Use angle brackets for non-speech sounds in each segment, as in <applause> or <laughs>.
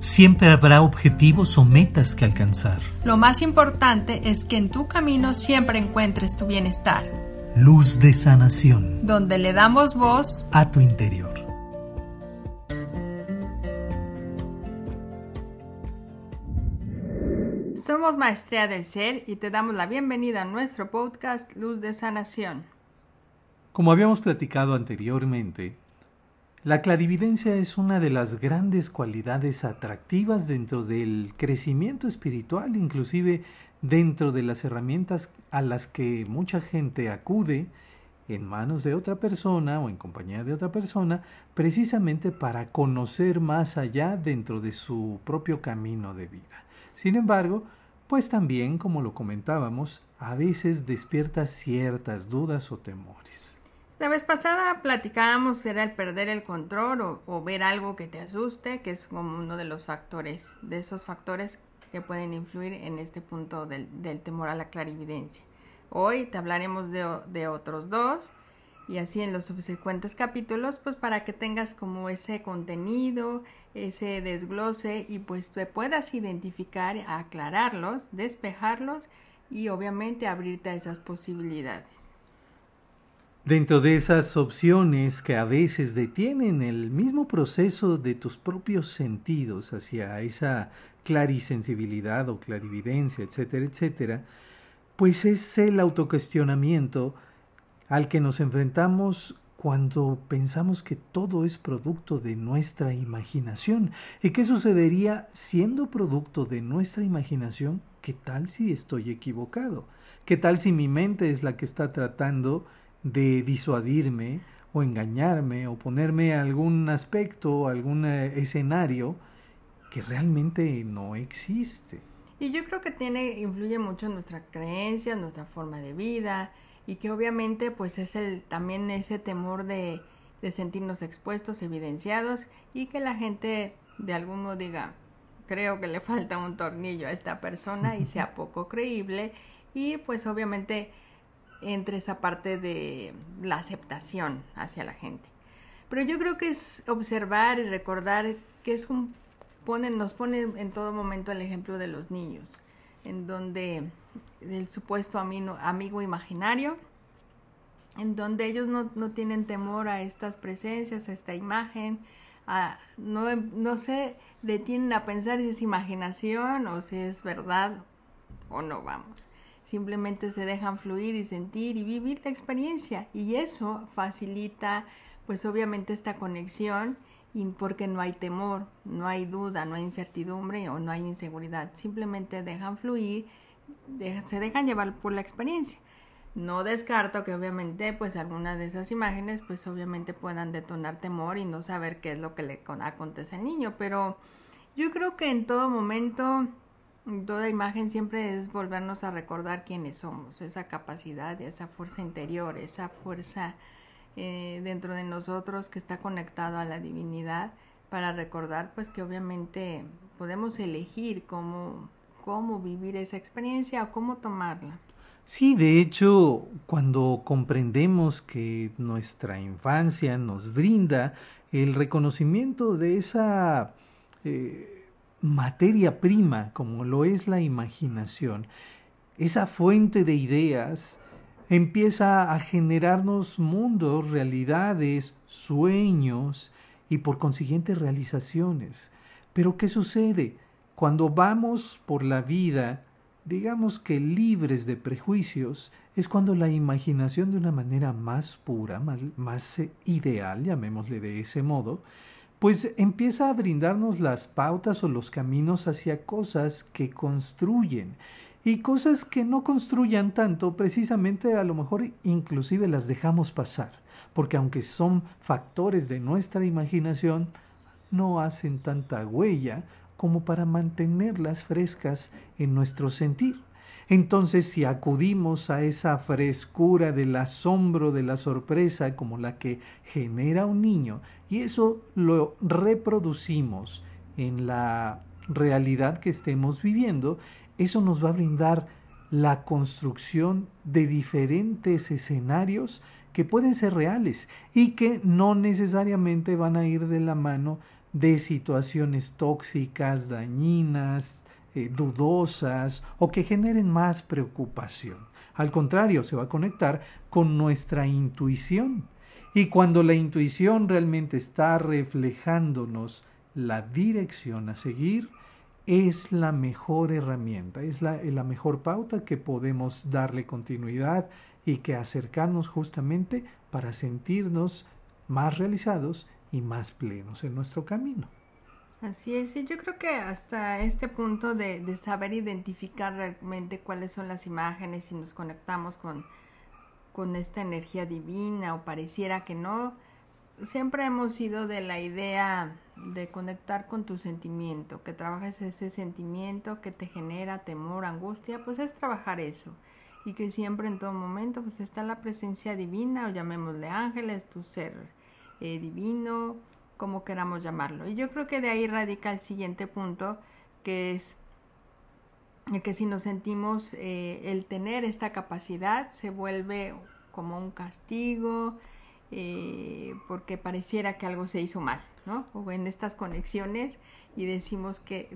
Siempre habrá objetivos o metas que alcanzar. Lo más importante es que en tu camino siempre encuentres tu bienestar. Luz de sanación. Donde le damos voz a tu interior. Somos Maestría del Ser y te damos la bienvenida a nuestro podcast Luz de Sanación. Como habíamos platicado anteriormente, la clarividencia es una de las grandes cualidades atractivas dentro del crecimiento espiritual, inclusive dentro de las herramientas a las que mucha gente acude en manos de otra persona o en compañía de otra persona, precisamente para conocer más allá dentro de su propio camino de vida. Sin embargo, pues también, como lo comentábamos, a veces despierta ciertas dudas o temores. La vez pasada platicábamos era el perder el control o, ver algo que te asuste, que es como uno de los factores, de esos factores que pueden influir en este punto del, temor a la clarividencia. Hoy te hablaremos de, de, otros dos y así en los subsecuentes capítulos, pues para que tengas como ese contenido, ese desglose y pues te puedas identificar, aclararlos, despejarlos y obviamente abrirte a esas posibilidades. Dentro de esas opciones que a veces detienen el mismo proceso de tus propios sentidos hacia esa clarisensibilidad o clarividencia, etcétera, etcétera, pues es el autocuestionamiento al que nos enfrentamos cuando pensamos que todo es producto de nuestra imaginación. ¿Y qué sucedería siendo producto de nuestra imaginación? ¿Qué tal si estoy equivocado? ¿Qué tal si mi mente es la que está tratando de disuadirme o engañarme o ponerme algún aspecto, algún eh, escenario que realmente no existe. Y yo creo que tiene, influye mucho en nuestra creencia, nuestra forma de vida, y que obviamente pues es el, también ese temor de, de sentirnos expuestos, evidenciados, y que la gente de alguno diga, creo que le falta un tornillo a esta persona y sea <laughs> poco creíble, y pues obviamente entre esa parte de la aceptación hacia la gente. Pero yo creo que es observar y recordar que es un pone, nos pone en todo momento el ejemplo de los niños, en donde el supuesto amigo, imaginario, en donde ellos no, no, tienen temor a estas presencias, a esta imagen, a, no, no se detienen a pensar si es imaginación o si es verdad o no, vamos simplemente se dejan fluir y sentir y vivir la experiencia. Y eso facilita pues obviamente esta conexión y porque no hay temor, no hay duda, no hay incertidumbre o no hay inseguridad, simplemente dejan fluir, se dejan llevar por la experiencia. No descarto que obviamente pues algunas de esas imágenes pues obviamente puedan detonar temor y no saber qué es lo que le acontece al niño, pero yo creo que en todo momento Toda imagen siempre es volvernos a recordar quiénes somos, esa capacidad, esa fuerza interior, esa fuerza eh, dentro de nosotros que está conectado a la divinidad para recordar pues que obviamente podemos elegir cómo, cómo vivir esa experiencia o cómo tomarla. Sí, de hecho, cuando comprendemos que nuestra infancia nos brinda el reconocimiento de esa... Eh, materia prima como lo es la imaginación, esa fuente de ideas empieza a generarnos mundos, realidades, sueños y por consiguiente realizaciones. Pero ¿qué sucede? Cuando vamos por la vida, digamos que libres de prejuicios, es cuando la imaginación de una manera más pura, más, más ideal, llamémosle de ese modo, pues empieza a brindarnos las pautas o los caminos hacia cosas que construyen y cosas que no construyan tanto, precisamente a lo mejor inclusive las dejamos pasar, porque aunque son factores de nuestra imaginación, no hacen tanta huella como para mantenerlas frescas en nuestro sentir. Entonces, si acudimos a esa frescura del asombro, de la sorpresa, como la que genera un niño, y eso lo reproducimos en la realidad que estemos viviendo, eso nos va a brindar la construcción de diferentes escenarios que pueden ser reales y que no necesariamente van a ir de la mano de situaciones tóxicas, dañinas, eh, dudosas o que generen más preocupación. Al contrario, se va a conectar con nuestra intuición. Y cuando la intuición realmente está reflejándonos la dirección a seguir, es la mejor herramienta, es la, la mejor pauta que podemos darle continuidad y que acercarnos justamente para sentirnos más realizados y más plenos en nuestro camino. Así es, y yo creo que hasta este punto de, de, saber identificar realmente cuáles son las imágenes y nos conectamos con, con esta energía divina o pareciera que no, siempre hemos ido de la idea de conectar con tu sentimiento, que trabajes ese sentimiento que te genera temor, angustia, pues es trabajar eso. Y que siempre en todo momento pues está la presencia divina o llamémosle ángeles, tu ser eh, divino, como queramos llamarlo. Y yo creo que de ahí radica el siguiente punto, que es que si nos sentimos eh, el tener esta capacidad se vuelve como un castigo, eh, porque pareciera que algo se hizo mal, ¿no? O en estas conexiones y decimos que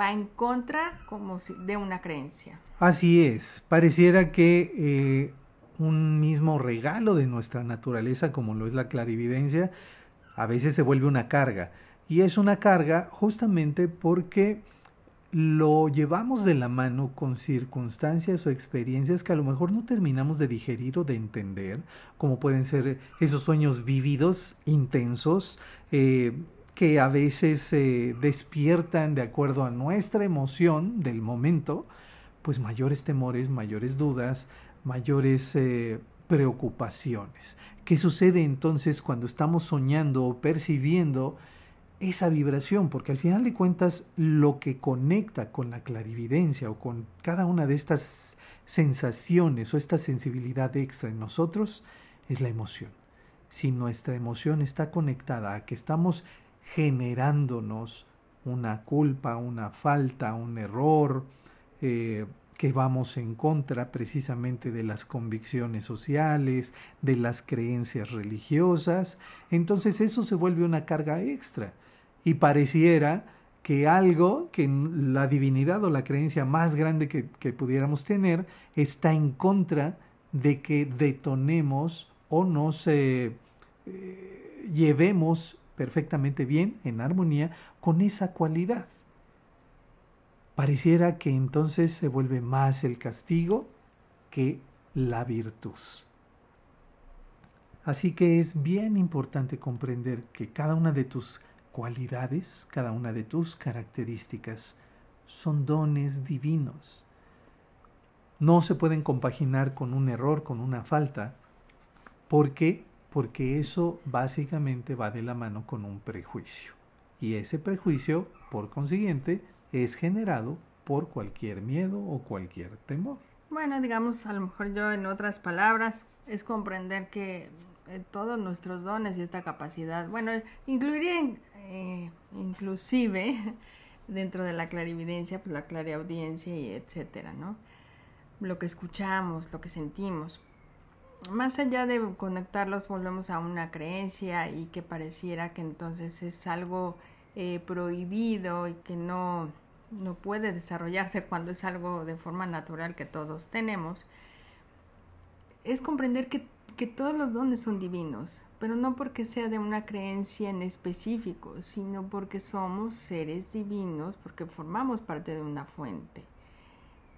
va en contra como de una creencia. Así es, pareciera que un mismo regalo de nuestra naturaleza, como lo es la clarividencia, a veces se vuelve una carga. Y es una carga justamente porque lo llevamos de la mano con circunstancias o experiencias que a lo mejor no terminamos de digerir o de entender, como pueden ser esos sueños vívidos, intensos, eh, que a veces se despiertan de acuerdo a nuestra emoción del momento, pues mayores temores, mayores dudas, mayores eh, preocupaciones. ¿Qué sucede entonces cuando estamos soñando o percibiendo esa vibración? Porque al final de cuentas lo que conecta con la clarividencia o con cada una de estas sensaciones o esta sensibilidad extra en nosotros es la emoción. Si nuestra emoción está conectada a que estamos generándonos una culpa, una falta, un error, eh, que vamos en contra precisamente de las convicciones sociales, de las creencias religiosas, entonces eso se vuelve una carga extra. Y pareciera que algo, que la divinidad o la creencia más grande que, pudiéramos tener está en contra de que detonemos o nos eh, llevemos perfectamente bien, en armonía, con esa cualidad pareciera que entonces se vuelve más el castigo que la virtud. Así que es bien importante comprender que cada una de tus cualidades, cada una de tus características son dones divinos. No se pueden compaginar con un error, con una falta. ¿Por qué? Porque eso básicamente va de la mano con un prejuicio. Y ese prejuicio, por consiguiente, es generado por cualquier miedo o cualquier temor. Bueno, digamos, a lo mejor yo en otras palabras, es comprender que eh, todos nuestros dones y esta capacidad, bueno, incluiría eh, inclusive <laughs> dentro de la clarividencia, pues la clariaudiencia y etcétera, ¿no? Lo que escuchamos, lo que sentimos. Más allá de conectarlos, volvemos a una creencia y que pareciera que entonces es algo eh, prohibido y que no, no puede desarrollarse cuando es algo de forma natural que todos tenemos, es comprender que, que todos los dones son divinos, pero no porque sea de una creencia en específico, sino porque somos seres divinos, porque formamos parte de una fuente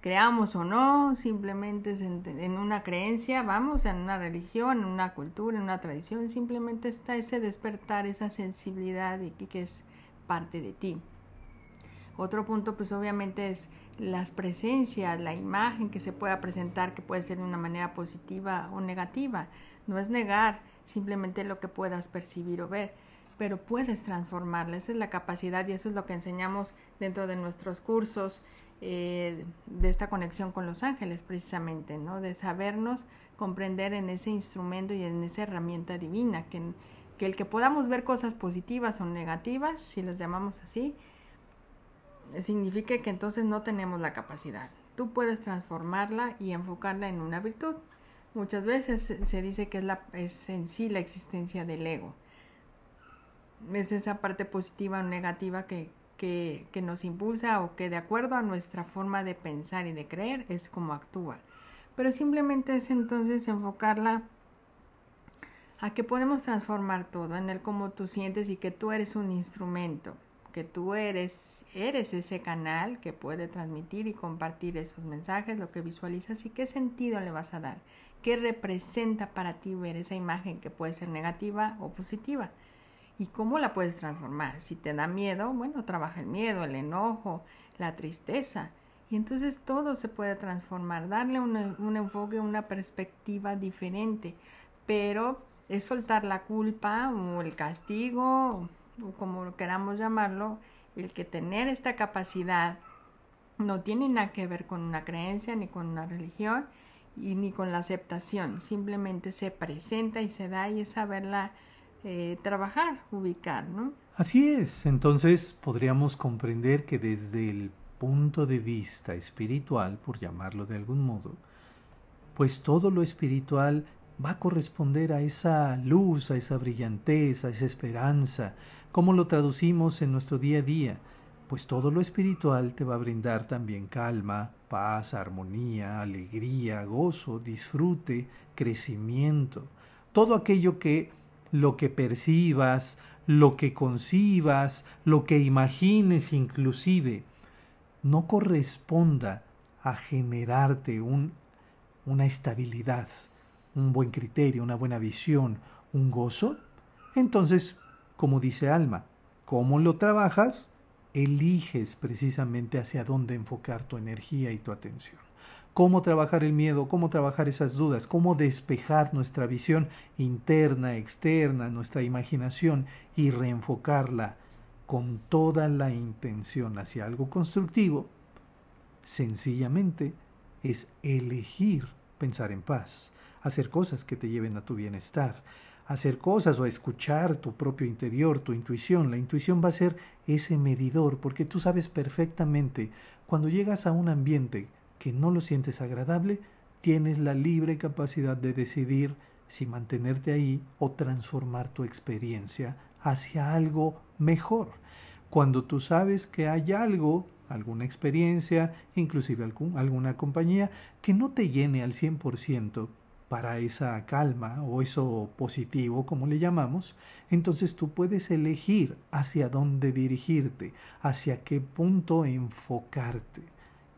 creamos o no, simplemente en, una creencia, vamos, en una religión, en una cultura, en una tradición, simplemente está ese despertar, esa sensibilidad y que es parte de ti. Otro punto pues obviamente es las presencias, la imagen que se pueda presentar, que puede ser de una manera positiva o negativa. No es negar simplemente lo que puedas percibir o ver, pero puedes transformarla. Esa es la capacidad y eso es lo que enseñamos dentro de nuestros cursos eh, de esta conexión con los ángeles precisamente, ¿no? De sabernos comprender en ese instrumento y en esa herramienta divina que que el que podamos ver cosas positivas o negativas, si las llamamos así, significa que entonces no tenemos la capacidad. Tú puedes transformarla y enfocarla en una virtud. muchas veces se dice que es, la, en sí la existencia del ego. Es esa parte positiva o negativa que, que, que, nos impulsa o que de acuerdo a nuestra forma de pensar y de creer es como actúa. Pero simplemente es entonces enfocarla a que podemos transformar todo en el cómo tú sientes y que tú eres un instrumento, que tú eres, eres ese canal que puede transmitir y compartir esos mensajes, lo que visualizas y qué sentido le vas a dar, qué representa para ti ver esa imagen que puede ser negativa o positiva y cómo la puedes transformar. Si te da miedo, bueno, trabaja el miedo, el enojo, la tristeza. Y entonces todo se puede transformar, darle un, un enfoque, una perspectiva diferente, pero es soltar la culpa o el castigo, como queramos llamarlo, el que tener esta capacidad no tiene nada que ver con una creencia ni con una religión y ni con la aceptación, simplemente se presenta y se da y es saberla eh, trabajar, ubicar, ¿no? Así es, entonces podríamos comprender que desde el punto de vista espiritual, por llamarlo de algún modo, pues todo lo espiritual va a corresponder a esa luz, a esa brillantez, a esa esperanza. ¿Cómo lo traducimos en nuestro día a día? Pues todo lo espiritual te va a brindar también calma, paz, armonía, alegría, gozo, disfrute, crecimiento. Todo aquello que lo que percibas, lo que concibas, lo que imagines inclusive, no corresponda a generarte un, una estabilidad, un buen criterio, una buena visión, un gozo, entonces, como dice Alma, ¿cómo lo trabajas? Eliges precisamente hacia dónde enfocar tu energía y tu atención. Cómo trabajar el miedo, cómo trabajar esas dudas, cómo despejar nuestra visión interna, externa, nuestra imaginación y reenfocarla con toda la intención hacia algo constructivo, sencillamente es elegir pensar en paz, hacer cosas que te lleven a tu bienestar, hacer cosas o escuchar tu propio interior, tu intuición. La intuición va a ser ese medidor porque tú sabes perfectamente cuando llegas a un ambiente que no lo sientes agradable, tienes la libre capacidad de decidir si mantenerte ahí o transformar tu experiencia hacia algo mejor. Cuando tú sabes que hay algo, alguna experiencia, inclusive alguna compañía, que no te llene al 100%, para esa calma o eso positivo, como le llamamos, entonces tú puedes elegir hacia dónde dirigirte, hacia qué punto enfocarte.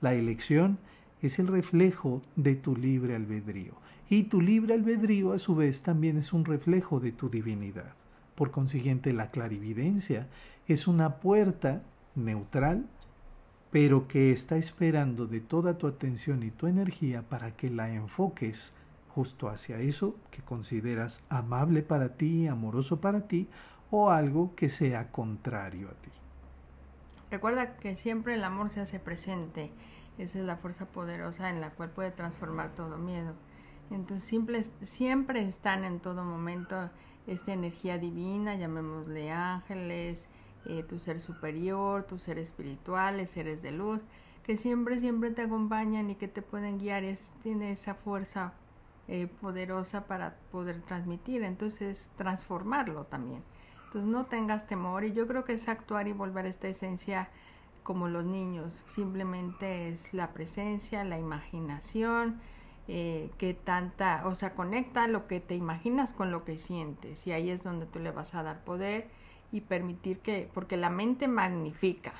La elección es el reflejo de tu libre albedrío y tu libre albedrío a su vez también es un reflejo de tu divinidad. Por consiguiente, la clarividencia es una puerta neutral, pero que está esperando de toda tu atención y tu energía para que la enfoques justo hacia eso que consideras amable para ti, amoroso para ti, o algo que sea contrario a ti. Recuerda que siempre el amor se hace presente. Esa es la fuerza poderosa en la cual puede transformar todo miedo. Entonces siempre, siempre están en todo momento esta energía divina, llamémosle ángeles, eh, tu ser superior, tus seres espirituales, seres de luz, que siempre, siempre te acompañan y que te pueden guiar. Es, tiene esa fuerza eh, poderosa para poder transmitir, entonces transformarlo también. Entonces no tengas temor y yo creo que es actuar y volver a esta esencia como los niños, simplemente es la presencia, la imaginación, eh, que tanta, o sea, conecta lo que te imaginas con lo que sientes y ahí es donde tú le vas a dar poder y permitir que, porque la mente magnifica,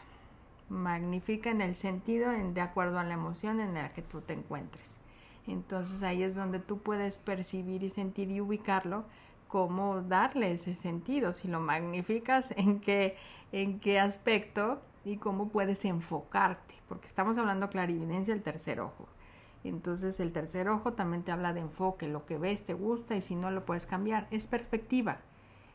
magnifica en el sentido en, de acuerdo a la emoción en la que tú te encuentres. Entonces ahí es donde tú puedes percibir y sentir y ubicarlo, cómo darle ese sentido, si lo magnificas, <laughs> en qué, en qué aspecto y cómo puedes enfocarte, porque estamos hablando clarividencia del tercer ojo. Entonces el tercer ojo también te habla de enfoque, lo que ves te gusta y si no lo puedes cambiar, es perspectiva.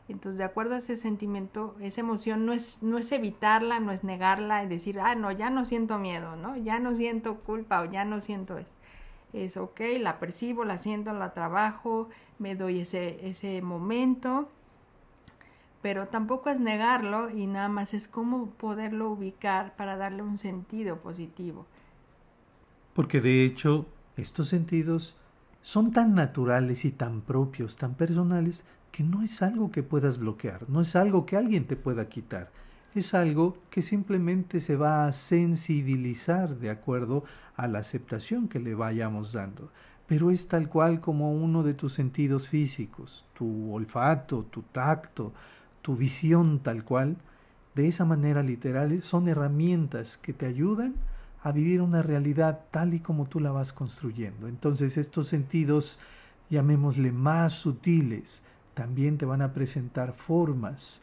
Entonces, de acuerdo a ese sentimiento, esa emoción no es, no es evitarla, no es negarla y decir, ah, no, ya no siento miedo, ¿no? Ya no siento culpa o ya no siento eso es ok, la percibo, la siento, la trabajo, me doy ese, ese momento, pero tampoco es negarlo y nada más es cómo poderlo ubicar para darle un sentido positivo. Porque de hecho estos sentidos son tan naturales y tan propios, tan personales, que no es algo que puedas bloquear, no es algo que alguien te pueda quitar, es algo que simplemente se va a sensibilizar de acuerdo a la aceptación que le vayamos dando. Pero es tal cual como uno de tus sentidos físicos, tu olfato, tu tacto, tu visión tal cual. De esa manera literal son herramientas que te ayudan a vivir una realidad tal y como tú la vas construyendo. Entonces estos sentidos, llamémosle más sutiles, también te van a presentar formas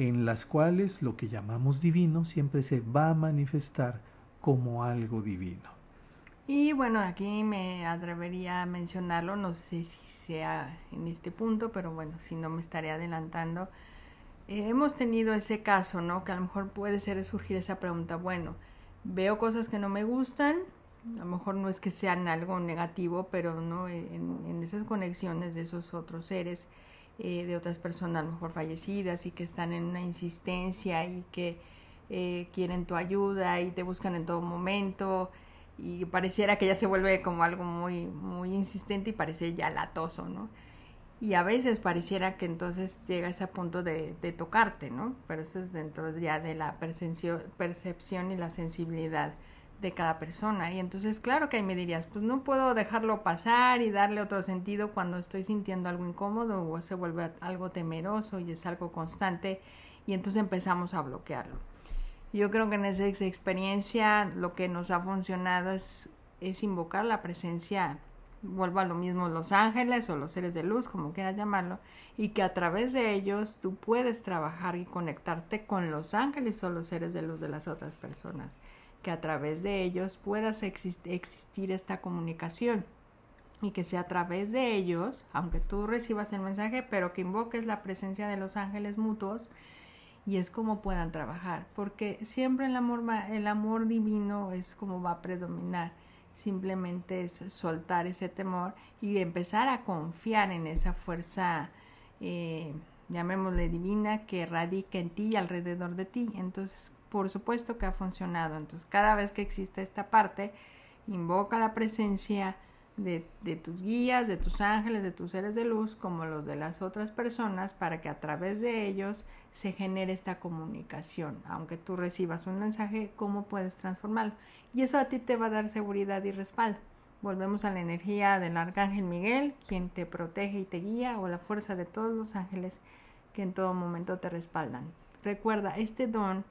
en las cuales lo que llamamos divino siempre se va a manifestar como algo divino. Y bueno, aquí me atrevería a mencionarlo, no sé si sea en este punto, pero bueno, si no me estaré adelantando. Eh, hemos tenido ese caso, ¿no? Que a lo mejor puede ser surgir esa pregunta, bueno, veo cosas que no me gustan, a lo mejor no es que sean algo negativo, pero no en, en esas conexiones de esos otros seres eh, de otras personas a lo mejor fallecidas y que están en una insistencia y que eh, quieren tu ayuda y te buscan en todo momento y pareciera que ya se vuelve como algo muy, muy insistente y parece ya latoso, ¿no? Y a veces pareciera que entonces llega ese punto de, de tocarte, ¿no? Pero eso es dentro ya de la percepción y la sensibilidad de cada persona. Y entonces, claro que ahí me dirías, pues no puedo dejarlo pasar y darle otro sentido cuando estoy sintiendo algo incómodo o se vuelve algo temeroso y es algo constante y entonces empezamos a bloquearlo. Yo creo que en esa experiencia lo que nos ha funcionado es, es invocar la presencia, vuelvo a lo mismo, los ángeles o los seres de luz, como quieras llamarlo, y que a través de ellos tú puedes trabajar y conectarte con los ángeles o los seres de luz de las otras personas que a través de ellos pueda existir esta comunicación. Y que sea a través de ellos, aunque tú recibas el mensaje, pero que invoques la presencia de los ángeles mutuos y es como puedan trabajar, porque siempre el amor, el amor divino es como va a predominar, simplemente es soltar ese temor y empezar a confiar en esa fuerza, eh, llamémosle divina, que radica en ti y alrededor de ti. Entonces, por supuesto que ha funcionado. Entonces, cada vez que existe esta parte, invoca la presencia de, tus guías, de tus ángeles, de tus seres de luz, como los de las otras personas, para que a través de ellos se genere esta comunicación. Aunque tú recibas un mensaje, ¿cómo puedes transformarlo? Y eso a ti te va a dar seguridad y respaldo. Volvemos a la energía del arcángel Miguel, quien te protege y te guía, o la fuerza de todos los ángeles que en todo momento te respaldan. Recuerda, este don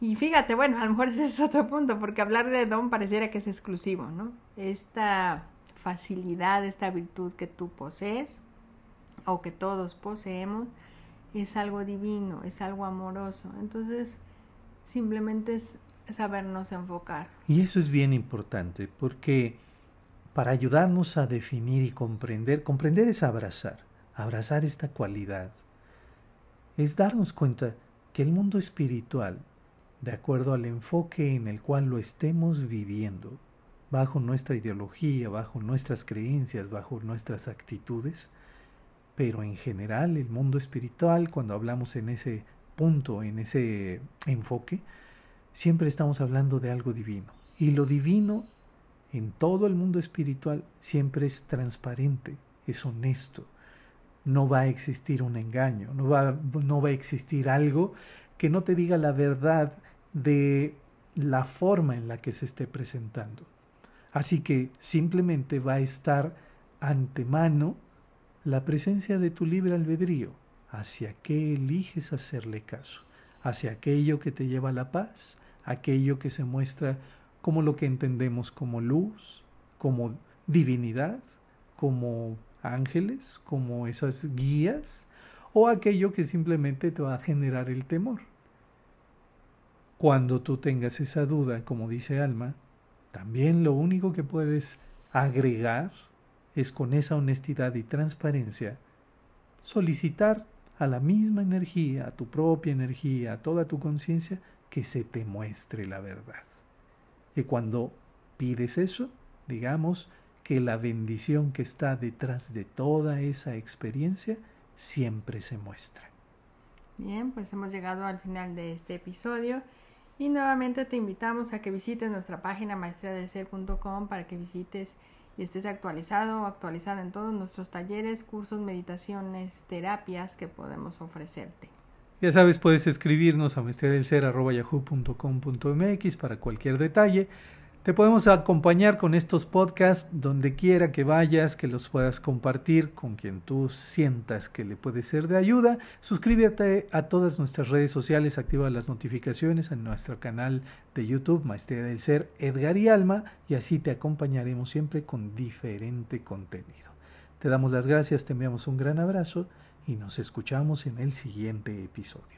y fíjate, bueno, a lo mejor ese es otro punto, porque hablar de don pareciera que es exclusivo, ¿no? Esta facilidad, esta virtud que tú posees o que todos poseemos es algo divino, es algo amoroso. Entonces, simplemente es sabernos enfocar. Y eso es bien importante, porque para ayudarnos a definir y comprender, comprender es abrazar, abrazar esta cualidad, es darnos cuenta que el mundo espiritual de acuerdo al enfoque en el cual lo estemos viviendo, bajo nuestra ideología, bajo nuestras creencias, bajo nuestras actitudes, pero en general el mundo espiritual, cuando hablamos en ese punto, en ese enfoque, siempre estamos hablando de algo divino. Y lo divino en todo el mundo espiritual siempre es transparente, es honesto. No va a existir un engaño, no va, no va a existir algo que no te diga la verdad de la forma en la que se esté presentando. Así que simplemente va a estar antemano la presencia de tu libre albedrío, hacia qué eliges hacerle caso, hacia aquello que te lleva a la paz, aquello que se muestra como lo que entendemos como luz, como divinidad, como ángeles, como esas guías, o aquello que simplemente te va a generar el temor. Cuando tú tengas esa duda, como dice Alma, también lo único que puedes agregar es con esa honestidad y transparencia solicitar a la misma energía, a tu propia energía, a toda tu conciencia, que se te muestre la verdad. Y cuando pides eso, digamos que la bendición que está detrás de toda esa experiencia siempre se muestra. Bien, pues hemos llegado al final de este episodio. Y nuevamente te invitamos a que visites nuestra página maestriadelser.com para que visites y estés actualizado o actualizada en todos nuestros talleres, cursos, meditaciones, terapias que podemos ofrecerte. Ya sabes, puedes escribirnos a maestriadelser.yahoo.com.mx para cualquier detalle. Te podemos acompañar con estos podcasts donde quiera que vayas, que los puedas compartir con quien tú sientas que le puede ser de ayuda. Suscríbete a todas nuestras redes sociales, activa las notificaciones en nuestro canal de YouTube, Maestría del Ser, Edgar y Alma, y así te acompañaremos siempre con diferente contenido. Te damos las gracias, te enviamos un gran abrazo y nos escuchamos en el siguiente episodio.